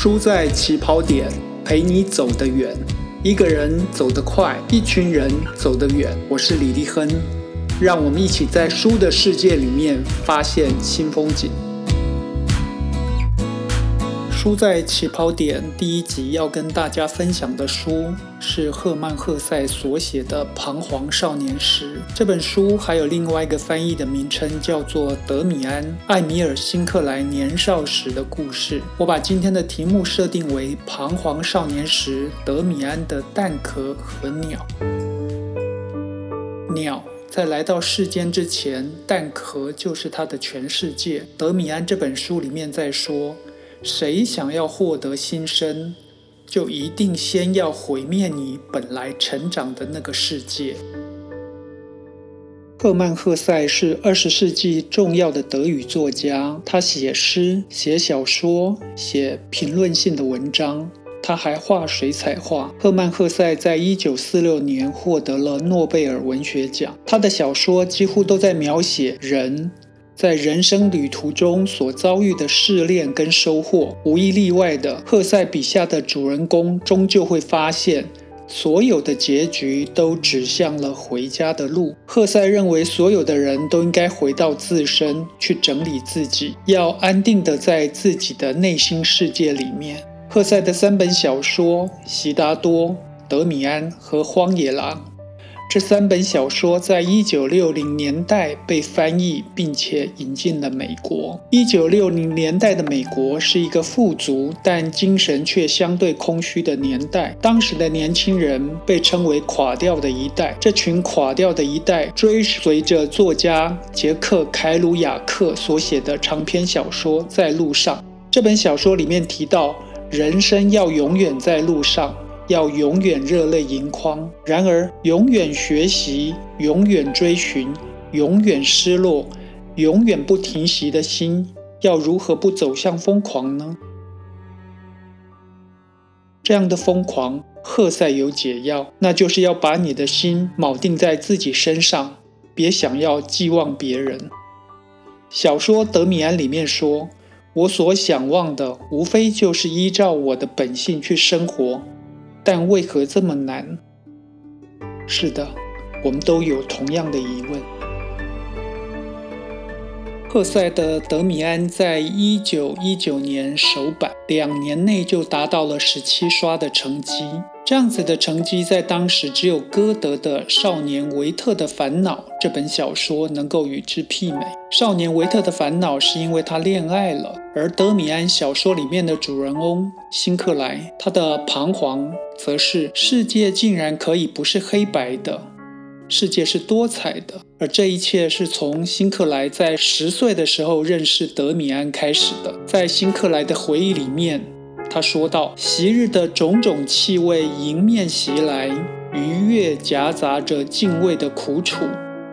书在起跑点，陪你走得远。一个人走得快，一群人走得远。我是李立亨，让我们一起在书的世界里面发现新风景。书在起跑点第一集要跟大家分享的书是赫曼·赫塞所写的《彷徨少年时》。这本书还有另外一个翻译的名称，叫做《德米安·艾米尔·辛克莱年少时的故事》。我把今天的题目设定为《彷徨少年时：德米安的蛋壳和鸟》。鸟在来到世间之前，蛋壳就是他的全世界。德米安这本书里面在说。谁想要获得新生，就一定先要毁灭你本来成长的那个世界。赫曼·赫塞是二十世纪重要的德语作家，他写诗、写小说、写评论性的文章，他还画水彩画。赫曼·赫塞在一九四六年获得了诺贝尔文学奖，他的小说几乎都在描写人。在人生旅途中所遭遇的试炼跟收获，无一例外的，赫塞笔下的主人公终究会发现，所有的结局都指向了回家的路。赫塞认为，所有的人都应该回到自身去整理自己，要安定的在自己的内心世界里面。赫塞的三本小说《悉达多》《德米安》和《荒野狼》。这三本小说在一九六零年代被翻译，并且引进了美国。一九六零年代的美国是一个富足但精神却相对空虚的年代。当时的年轻人被称为“垮掉的一代”。这群垮掉的一代追随着作家杰克·凯鲁亚克所写的长篇小说《在路上》。这本小说里面提到，人生要永远在路上。要永远热泪盈眶，然而永远学习、永远追寻、永远失落、永远不停息的心，要如何不走向疯狂呢？这样的疯狂，赫塞有解药，那就是要把你的心铆定在自己身上，别想要寄望别人。小说《德米安》里面说：“我所想望的，无非就是依照我的本性去生活。”但为何这么难？是的，我们都有同样的疑问。赫塞的《德米安》在一九一九年首版，两年内就达到了十七刷的成绩。这样子的成绩，在当时只有歌德的《少年维特的烦恼》这本小说能够与之媲美。少年维特的烦恼是因为他恋爱了，而德米安小说里面的主人翁辛克莱，他的彷徨则是世界竟然可以不是黑白的，世界是多彩的。而这一切是从辛克莱在十岁的时候认识德米安开始的。在辛克莱的回忆里面。他说道：“昔日的种种气味迎面袭来，愉悦夹杂着敬畏的苦楚，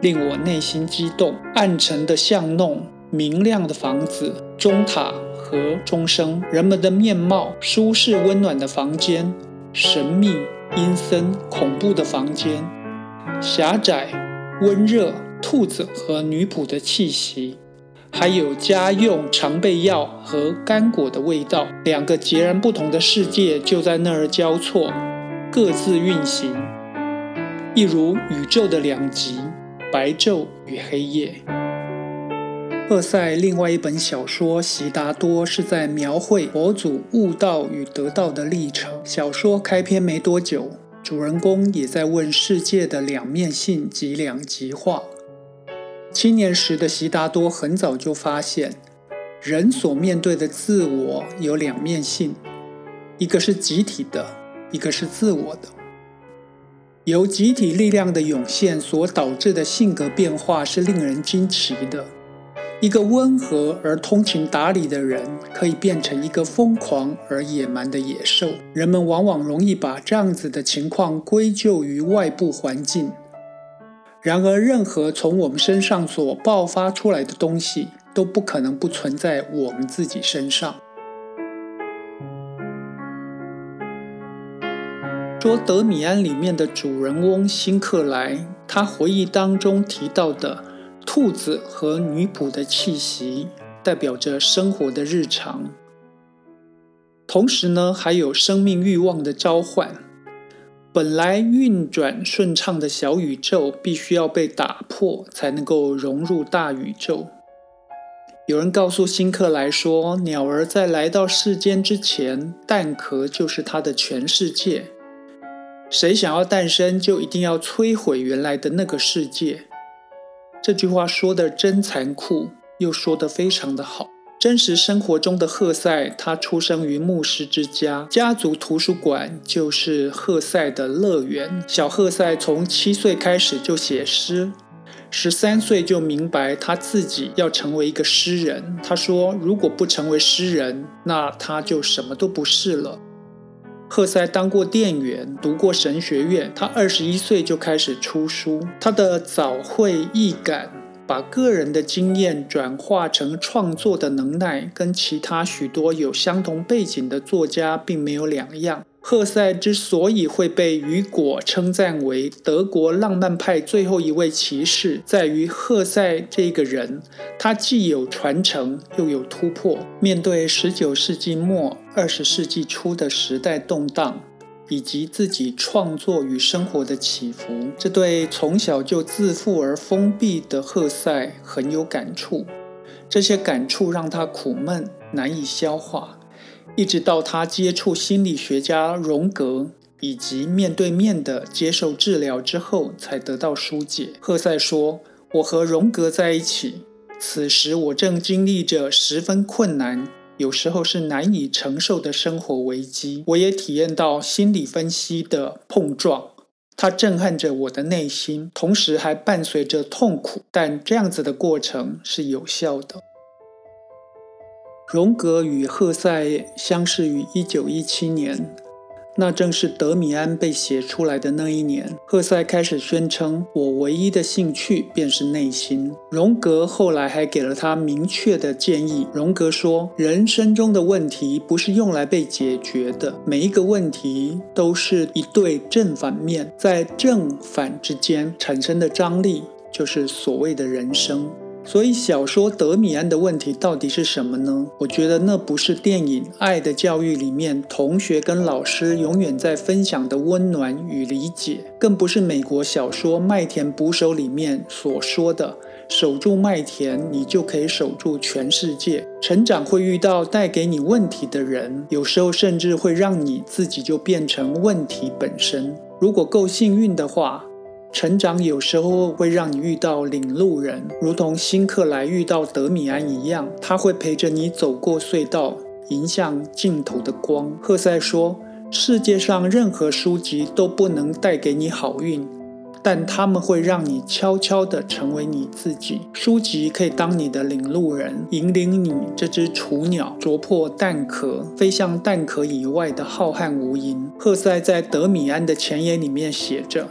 令我内心激动。暗沉的巷弄，明亮的房子，钟塔和钟声，人们的面貌，舒适温暖的房间，神秘阴森恐怖的房间，狭窄温热，兔子和女仆的气息。”还有家用常备药和干果的味道，两个截然不同的世界就在那儿交错，各自运行，一如宇宙的两极，白昼与黑夜。厄塞另外一本小说《悉达多》是在描绘佛祖悟道与得道的历程。小说开篇没多久，主人公也在问世界的两面性及两极化。青年时的悉达多很早就发现，人所面对的自我有两面性，一个是集体的，一个是自我的。由集体力量的涌现所导致的性格变化是令人惊奇的。一个温和而通情达理的人，可以变成一个疯狂而野蛮的野兽。人们往往容易把这样子的情况归咎于外部环境。然而，任何从我们身上所爆发出来的东西，都不可能不存在我们自己身上。说德米安里面的主人翁辛克莱，他回忆当中提到的兔子和女仆的气息，代表着生活的日常。同时呢，还有生命欲望的召唤。本来运转顺畅的小宇宙，必须要被打破，才能够融入大宇宙。有人告诉辛克莱说，鸟儿在来到世间之前，蛋壳就是它的全世界。谁想要诞生，就一定要摧毁原来的那个世界。这句话说的真残酷，又说得非常的好。真实生活中的赫塞，他出生于牧师之家，家族图书馆就是赫塞的乐园。小赫塞从七岁开始就写诗，十三岁就明白他自己要成为一个诗人。他说：“如果不成为诗人，那他就什么都不是了。”赫塞当过店员，读过神学院，他二十一岁就开始出书。他的早会易感。把个人的经验转化成创作的能耐，跟其他许多有相同背景的作家并没有两样。赫塞之所以会被雨果称赞为德国浪漫派最后一位骑士，在于赫塞这个人，他既有传承，又有突破。面对十九世纪末、二十世纪初的时代动荡。以及自己创作与生活的起伏，这对从小就自负而封闭的赫塞很有感触。这些感触让他苦闷难以消化，一直到他接触心理学家荣格以及面对面的接受治疗之后，才得到疏解。赫塞说：“我和荣格在一起，此时我正经历着十分困难。”有时候是难以承受的生活危机，我也体验到心理分析的碰撞，它震撼着我的内心，同时还伴随着痛苦。但这样子的过程是有效的。荣格与赫塞相识于一九一七年。那正是德米安被写出来的那一年，赫塞开始宣称：“我唯一的兴趣便是内心。”荣格后来还给了他明确的建议。荣格说：“人生中的问题不是用来被解决的，每一个问题都是一对正反面，在正反之间产生的张力，就是所谓的人生。”所以，小说《德米安》的问题到底是什么呢？我觉得那不是电影《爱的教育》里面同学跟老师永远在分享的温暖与理解，更不是美国小说《麦田捕手》里面所说的“守住麦田，你就可以守住全世界”。成长会遇到带给你问题的人，有时候甚至会让你自己就变成问题本身。如果够幸运的话。成长有时候会让你遇到领路人，如同辛克莱遇到德米安一样，他会陪着你走过隧道，迎向尽头的光。赫塞说：“世界上任何书籍都不能带给你好运，但他们会让你悄悄地成为你自己。书籍可以当你的领路人，引领你这只雏鸟啄破蛋壳，飞向蛋壳以外的浩瀚无垠。”赫塞在德米安的前言里面写着。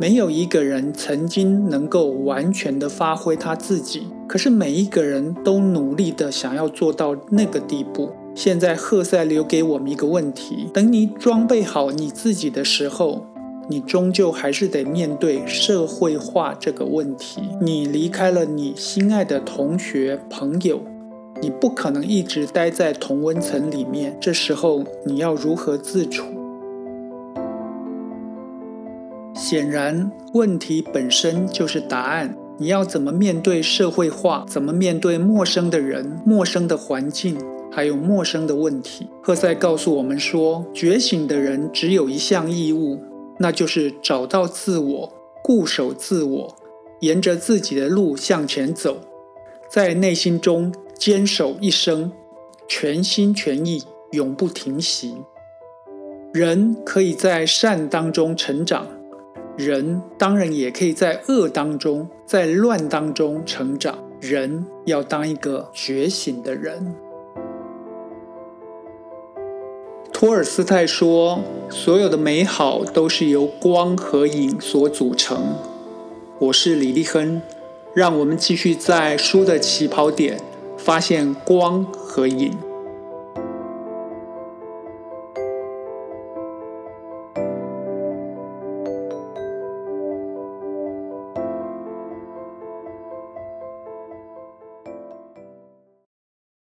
没有一个人曾经能够完全的发挥他自己，可是每一个人都努力的想要做到那个地步。现在赫塞留给我们一个问题：等你装备好你自己的时候，你终究还是得面对社会化这个问题。你离开了你心爱的同学朋友，你不可能一直待在同温层里面。这时候你要如何自处？显然，问题本身就是答案。你要怎么面对社会化？怎么面对陌生的人、陌生的环境，还有陌生的问题？赫塞告诉我们说，觉醒的人只有一项义务，那就是找到自我，固守自我，沿着自己的路向前走，在内心中坚守一生，全心全意，永不停息。人可以在善当中成长。人当然也可以在恶当中，在乱当中成长。人要当一个觉醒的人。托尔斯泰说：“所有的美好都是由光和影所组成。”我是李立亨，让我们继续在书的起跑点发现光和影。